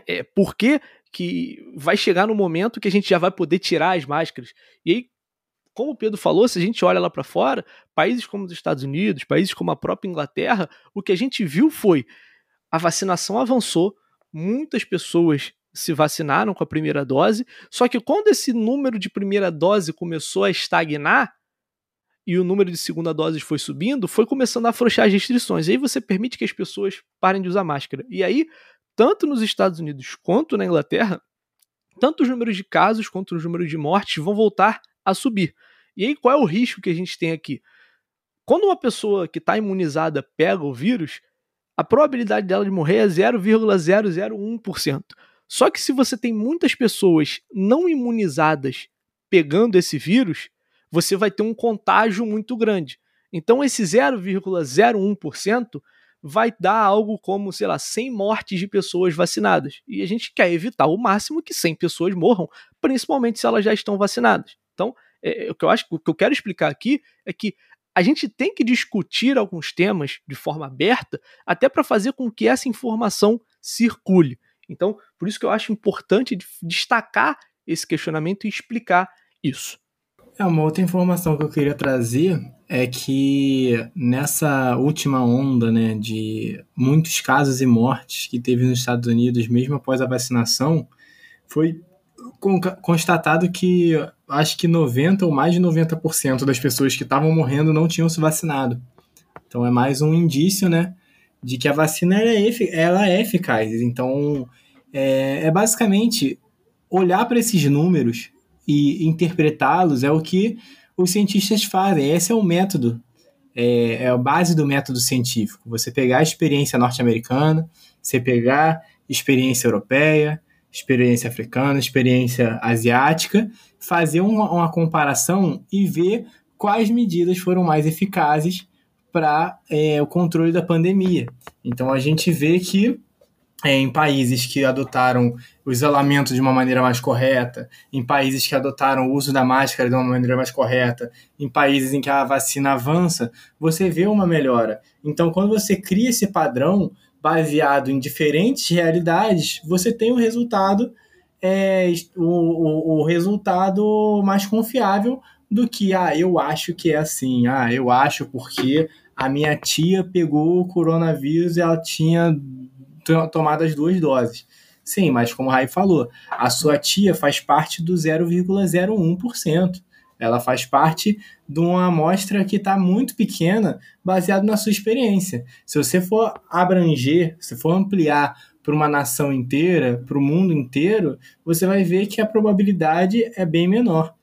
É, por que, que vai chegar no momento que a gente já vai poder tirar as máscaras. E aí, como o Pedro falou, se a gente olha lá para fora, países como os Estados Unidos, países como a própria Inglaterra, o que a gente viu foi a vacinação avançou, muitas pessoas se vacinaram com a primeira dose, só que quando esse número de primeira dose começou a estagnar e o número de segunda dose foi subindo, foi começando a afrouxar as restrições. E aí você permite que as pessoas parem de usar máscara. E aí, tanto nos Estados Unidos quanto na Inglaterra, tanto os números de casos quanto os números de mortes vão voltar a subir. E aí, qual é o risco que a gente tem aqui? Quando uma pessoa que está imunizada pega o vírus, a probabilidade dela de morrer é 0,001%. Só que se você tem muitas pessoas não imunizadas pegando esse vírus, você vai ter um contágio muito grande. Então, esse 0,01% vai dar algo como, sei lá, 100 mortes de pessoas vacinadas. E a gente quer evitar o máximo que 100 pessoas morram, principalmente se elas já estão vacinadas. Então, é, o que eu acho, o que eu quero explicar aqui é que a gente tem que discutir alguns temas de forma aberta, até para fazer com que essa informação circule. Então, por isso que eu acho importante destacar esse questionamento e explicar isso. É, uma outra informação que eu queria trazer é que nessa última onda né, de muitos casos e mortes que teve nos Estados Unidos, mesmo após a vacinação, foi constatado que acho que 90 ou mais de 90% das pessoas que estavam morrendo não tinham se vacinado. Então é mais um indício, né, de que a vacina é, ela é eficaz. Então é, é basicamente olhar para esses números e interpretá-los é o que os cientistas fazem. Esse é o método, é, é a base do método científico. Você pegar a experiência norte-americana, você pegar experiência europeia, experiência africana, experiência asiática, fazer uma, uma comparação e ver quais medidas foram mais eficazes para é, o controle da pandemia. Então a gente vê que é, em países que adotaram o isolamento de uma maneira mais correta, em países que adotaram o uso da máscara de uma maneira mais correta, em países em que a vacina avança, você vê uma melhora. Então, quando você cria esse padrão, baseado em diferentes realidades, você tem um resultado é, o, o, o, resultado mais confiável do que ah, eu acho que é assim, ah, eu acho porque a minha tia pegou o coronavírus e ela tinha tomado as duas doses. Sim, mas como o Rai falou, a sua tia faz parte do 0,01%. Ela faz parte de uma amostra que está muito pequena, baseado na sua experiência. Se você for abranger, se for ampliar para uma nação inteira, para o mundo inteiro, você vai ver que a probabilidade é bem menor.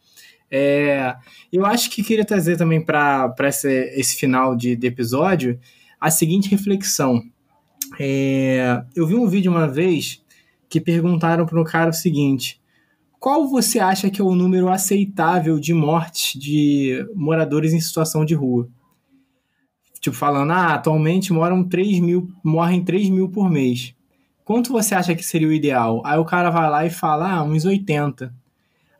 É, eu acho que queria trazer também para esse, esse final de, de, episódio a seguinte reflexão. É, eu vi um vídeo uma vez que perguntaram para o cara o seguinte: qual você acha que é o número aceitável de mortes de moradores em situação de rua? Tipo, falando, ah, atualmente moram 3 mil, morrem 3 mil por mês. Quanto você acha que seria o ideal? Aí o cara vai lá e fala, ah, uns 80.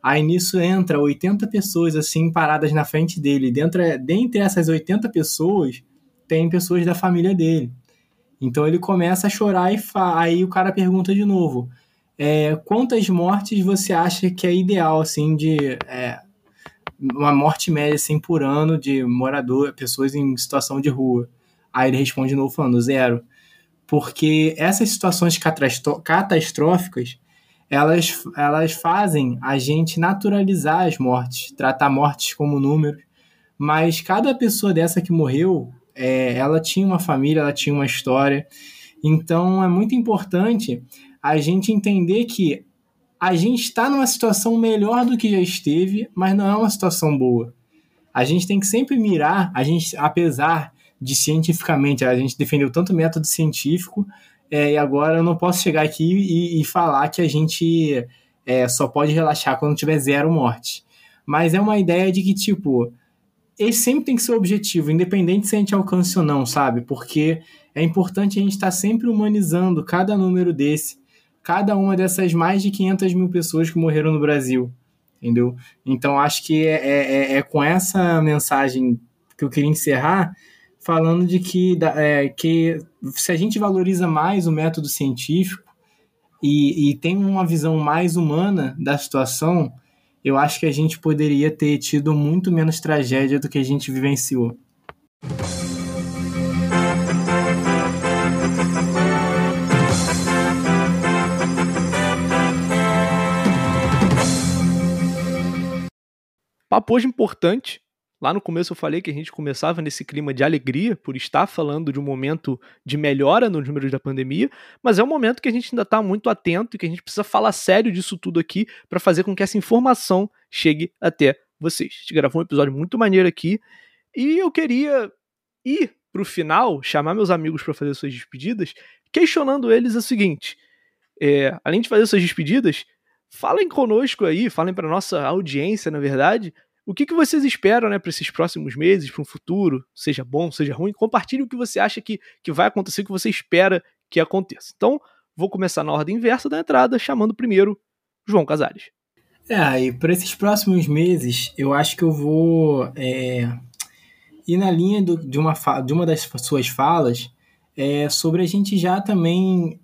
Aí nisso entra 80 pessoas assim paradas na frente dele. Dentro, dentre essas 80 pessoas, tem pessoas da família dele. Então ele começa a chorar e aí o cara pergunta de novo: é, quantas mortes você acha que é ideal, assim, de é, uma morte média, assim, por ano de morador, pessoas em situação de rua? Aí ele responde de novo falando zero. Porque essas situações catastróficas, elas, elas fazem a gente naturalizar as mortes, tratar mortes como números, mas cada pessoa dessa que morreu, é, ela tinha uma família, ela tinha uma história, então é muito importante a gente entender que a gente está numa situação melhor do que já esteve, mas não é uma situação boa. A gente tem que sempre mirar, a gente, apesar de cientificamente, a gente defendeu tanto método científico, é, e agora eu não posso chegar aqui e, e falar que a gente é, só pode relaxar quando tiver zero morte. Mas é uma ideia de que, tipo, esse sempre tem que ser o objetivo, independente se a gente alcance ou não, sabe? Porque é importante a gente estar tá sempre humanizando cada número desse cada uma dessas mais de 500 mil pessoas que morreram no Brasil, entendeu? Então acho que é, é, é, é com essa mensagem que eu queria encerrar, falando de que, é, que se a gente valoriza mais o método científico e, e tem uma visão mais humana da situação, eu acho que a gente poderia ter tido muito menos tragédia do que a gente vivenciou. Papo hoje importante. Lá no começo eu falei que a gente começava nesse clima de alegria por estar falando de um momento de melhora nos números da pandemia, mas é um momento que a gente ainda está muito atento e que a gente precisa falar sério disso tudo aqui para fazer com que essa informação chegue até vocês. A gente gravou um episódio muito maneiro aqui e eu queria ir para o final, chamar meus amigos para fazer suas despedidas, questionando eles o seguinte: é, além de fazer suas despedidas, Falem conosco aí, falem para nossa audiência, na verdade, o que, que vocês esperam né, para esses próximos meses, para um futuro, seja bom, seja ruim. Compartilhe o que você acha que, que vai acontecer, o que você espera que aconteça. Então, vou começar na ordem inversa da entrada, chamando primeiro João Casares. É, e para esses próximos meses, eu acho que eu vou é, ir na linha do, de, uma, de uma das suas falas é, sobre a gente já também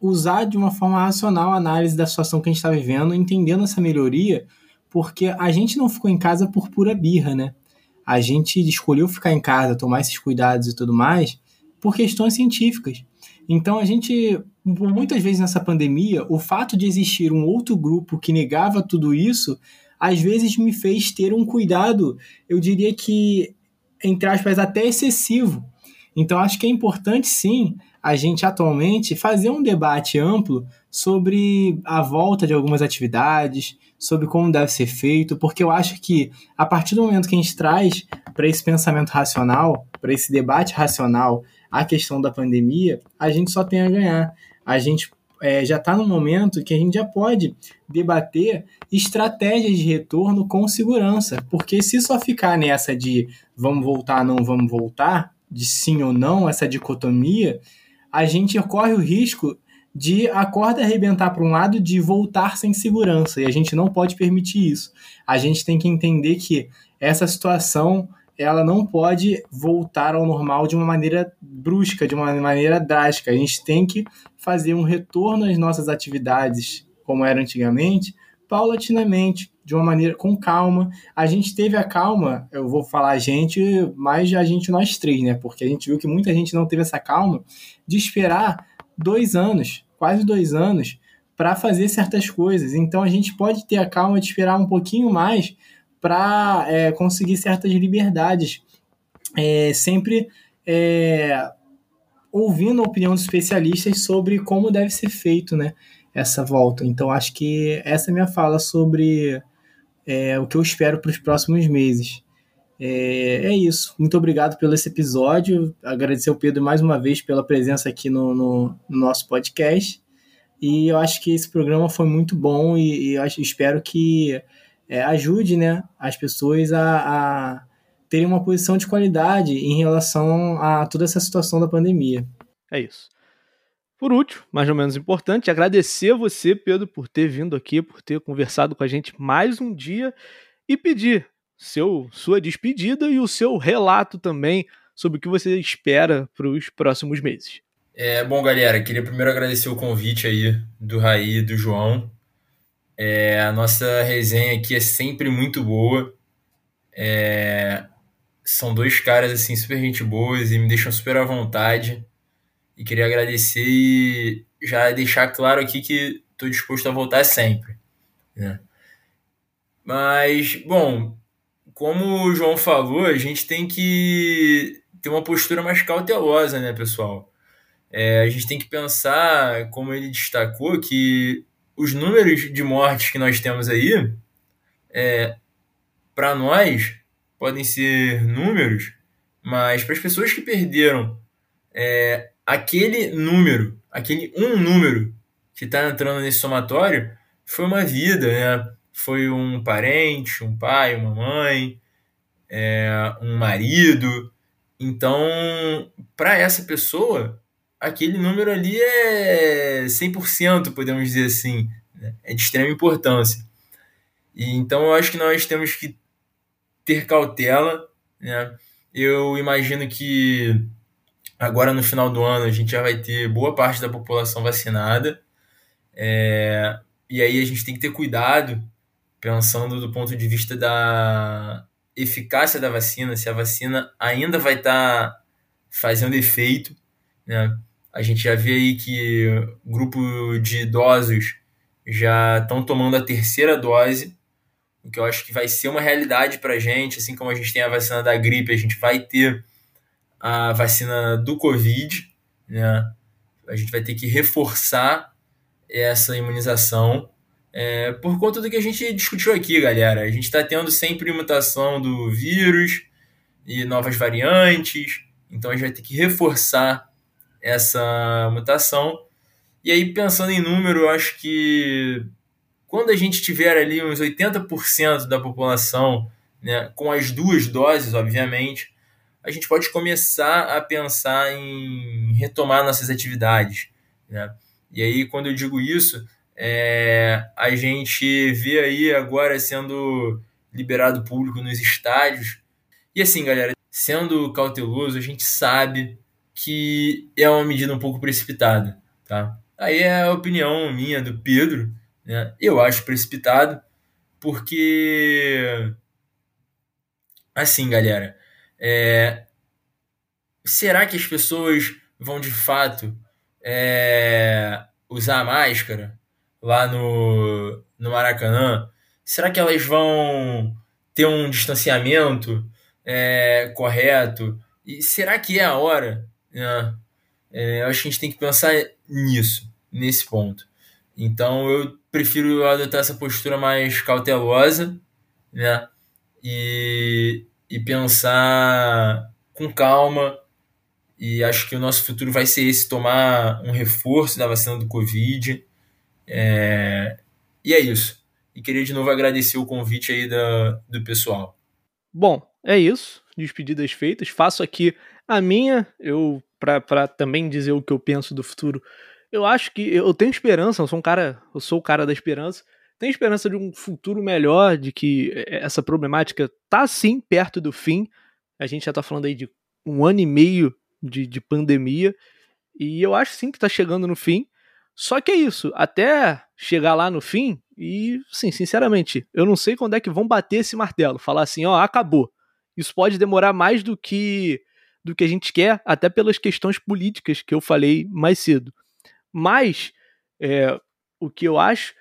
usar de uma forma racional a análise da situação que a gente está vivendo, entendendo essa melhoria, porque a gente não ficou em casa por pura birra, né? A gente escolheu ficar em casa, tomar esses cuidados e tudo mais, por questões científicas. Então a gente, muitas vezes nessa pandemia, o fato de existir um outro grupo que negava tudo isso, às vezes me fez ter um cuidado, eu diria que, entre aspas, até excessivo. Então acho que é importante sim a gente atualmente fazer um debate amplo sobre a volta de algumas atividades, sobre como deve ser feito, porque eu acho que a partir do momento que a gente traz para esse pensamento racional, para esse debate racional, a questão da pandemia, a gente só tem a ganhar. A gente é, já está no momento que a gente já pode debater estratégias de retorno com segurança, porque se só ficar nessa de vamos voltar, não vamos voltar, de sim ou não, essa dicotomia, a gente corre o risco de a corda arrebentar para um lado de voltar sem segurança, e a gente não pode permitir isso. A gente tem que entender que essa situação ela não pode voltar ao normal de uma maneira brusca, de uma maneira drástica. A gente tem que fazer um retorno às nossas atividades como era antigamente, paulatinamente, de uma maneira com calma. A gente teve a calma, eu vou falar a gente, mas a gente nós três, né? Porque a gente viu que muita gente não teve essa calma de esperar dois anos, quase dois anos para fazer certas coisas. Então a gente pode ter a calma de esperar um pouquinho mais para é, conseguir certas liberdades. É, sempre é, ouvindo a opinião dos especialistas sobre como deve ser feito né, essa volta. Então acho que essa é minha fala sobre é, o que eu espero para os próximos meses. É, é, isso. Muito obrigado pelo esse episódio. Agradecer ao Pedro mais uma vez pela presença aqui no, no, no nosso podcast. E eu acho que esse programa foi muito bom e, e eu acho, espero que é, ajude né, as pessoas a, a terem uma posição de qualidade em relação a toda essa situação da pandemia. É isso. Por último, mais ou menos importante, agradecer você, Pedro, por ter vindo aqui, por ter conversado com a gente mais um dia e pedir seu, sua despedida e o seu relato também sobre o que você espera para os próximos meses. É, bom, galera, queria primeiro agradecer o convite aí do Raí e do João. É, a nossa resenha aqui é sempre muito boa. É, são dois caras assim super gente boas e me deixam super à vontade. E queria agradecer e já deixar claro aqui que estou disposto a voltar sempre. Né? Mas, bom, como o João falou, a gente tem que ter uma postura mais cautelosa, né, pessoal? É, a gente tem que pensar, como ele destacou, que os números de mortes que nós temos aí, é, para nós, podem ser números, mas para as pessoas que perderam é, aquele número, aquele um número que está entrando nesse somatório, foi uma vida, né? Foi um parente, um pai, uma mãe, é, um marido. Então, para essa pessoa, aquele número ali é 100%, podemos dizer assim, né? é de extrema importância. E, então eu acho que nós temos que ter cautela, né? Eu imagino que agora no final do ano a gente já vai ter boa parte da população vacinada, é, e aí a gente tem que ter cuidado, pensando do ponto de vista da eficácia da vacina, se a vacina ainda vai estar tá fazendo efeito, né? A gente já vê aí que grupo de idosos já estão tomando a terceira dose, o que eu acho que vai ser uma realidade para a gente, assim como a gente tem a vacina da gripe, a gente vai ter a vacina do Covid, né? A gente vai ter que reforçar essa imunização é, por conta do que a gente discutiu aqui, galera. A gente está tendo sempre mutação do vírus e novas variantes, então a gente vai ter que reforçar essa mutação. E aí, pensando em número, eu acho que quando a gente tiver ali uns 80% da população né, com as duas doses, obviamente, a gente pode começar a pensar em retomar nossas atividades. Né? E aí, quando eu digo isso, é, a gente vê aí agora sendo liberado público nos estádios. E assim, galera, sendo cauteloso, a gente sabe que é uma medida um pouco precipitada, tá? Aí é a opinião minha do Pedro, né? Eu acho precipitado, porque assim, galera, é... será que as pessoas vão de fato é... usar máscara lá no, no Maracanã? Será que elas vão ter um distanciamento é, correto? E será que é a hora é, é, eu acho que a gente tem que pensar nisso, nesse ponto. Então eu prefiro adotar essa postura mais cautelosa, né? E, e pensar com calma. E acho que o nosso futuro vai ser esse: tomar um reforço da vacina do Covid. É, e é isso. E queria de novo agradecer o convite aí da, do pessoal. Bom, é isso. Despedidas feitas. Faço aqui a minha, eu para também dizer o que eu penso do futuro, eu acho que eu tenho esperança, eu sou um cara, eu sou o cara da esperança. Tenho esperança de um futuro melhor, de que essa problemática tá sim perto do fim. A gente já tá falando aí de um ano e meio de, de pandemia. E eu acho sim que tá chegando no fim. Só que é isso, até chegar lá no fim, e sim, sinceramente, eu não sei quando é que vão bater esse martelo, falar assim, ó, acabou. Isso pode demorar mais do que do que a gente quer, até pelas questões políticas que eu falei mais cedo. Mas É, o que eu acho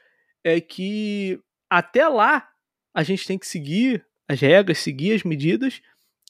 é que até lá a gente tem que seguir as regras, seguir as medidas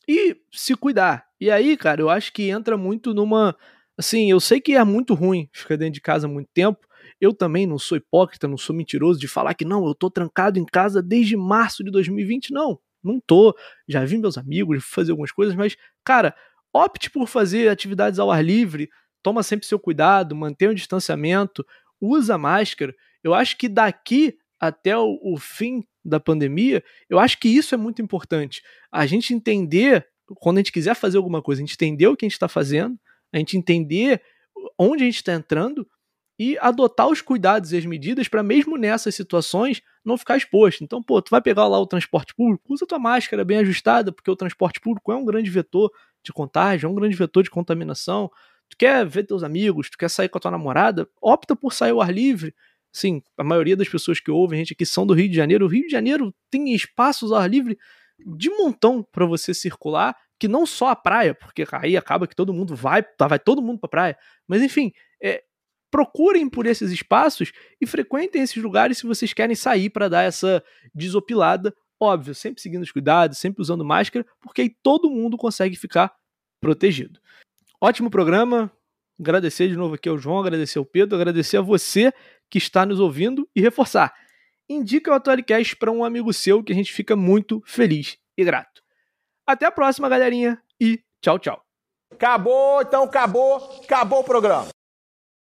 e se cuidar. E aí, cara, eu acho que entra muito numa. Assim, eu sei que é muito ruim ficar dentro de casa muito tempo. Eu também não sou hipócrita, não sou mentiroso de falar que não, eu tô trancado em casa desde março de 2020. Não, não tô. Já vi meus amigos fazer algumas coisas, mas, cara, opte por fazer atividades ao ar livre, toma sempre seu cuidado, mantenha o distanciamento, usa máscara. Eu acho que daqui até o, o fim da pandemia, eu acho que isso é muito importante. A gente entender, quando a gente quiser fazer alguma coisa, a gente entender o que a gente está fazendo, a gente entender onde a gente está entrando e adotar os cuidados e as medidas para mesmo nessas situações não ficar exposto. Então, pô, tu vai pegar lá o transporte público, usa tua máscara bem ajustada, porque o transporte público é um grande vetor de contágio, é um grande vetor de contaminação. Tu quer ver teus amigos, tu quer sair com a tua namorada, opta por sair ao ar livre. Sim, a maioria das pessoas que ouvem a gente aqui são do Rio de Janeiro. O Rio de Janeiro tem espaços ao ar livre de montão para você circular, que não só a praia, porque aí acaba que todo mundo vai, tá, vai todo mundo para praia. Mas enfim, é, procurem por esses espaços e frequentem esses lugares se vocês querem sair para dar essa desopilada. Óbvio, sempre seguindo os cuidados, sempre usando máscara, porque aí todo mundo consegue ficar protegido. Ótimo programa. Agradecer de novo aqui ao João, agradecer ao Pedro, agradecer a você que está nos ouvindo e reforçar. Indica o Atualicast para um amigo seu que a gente fica muito feliz e grato. Até a próxima, galerinha, e tchau, tchau. Acabou, então acabou, acabou o programa.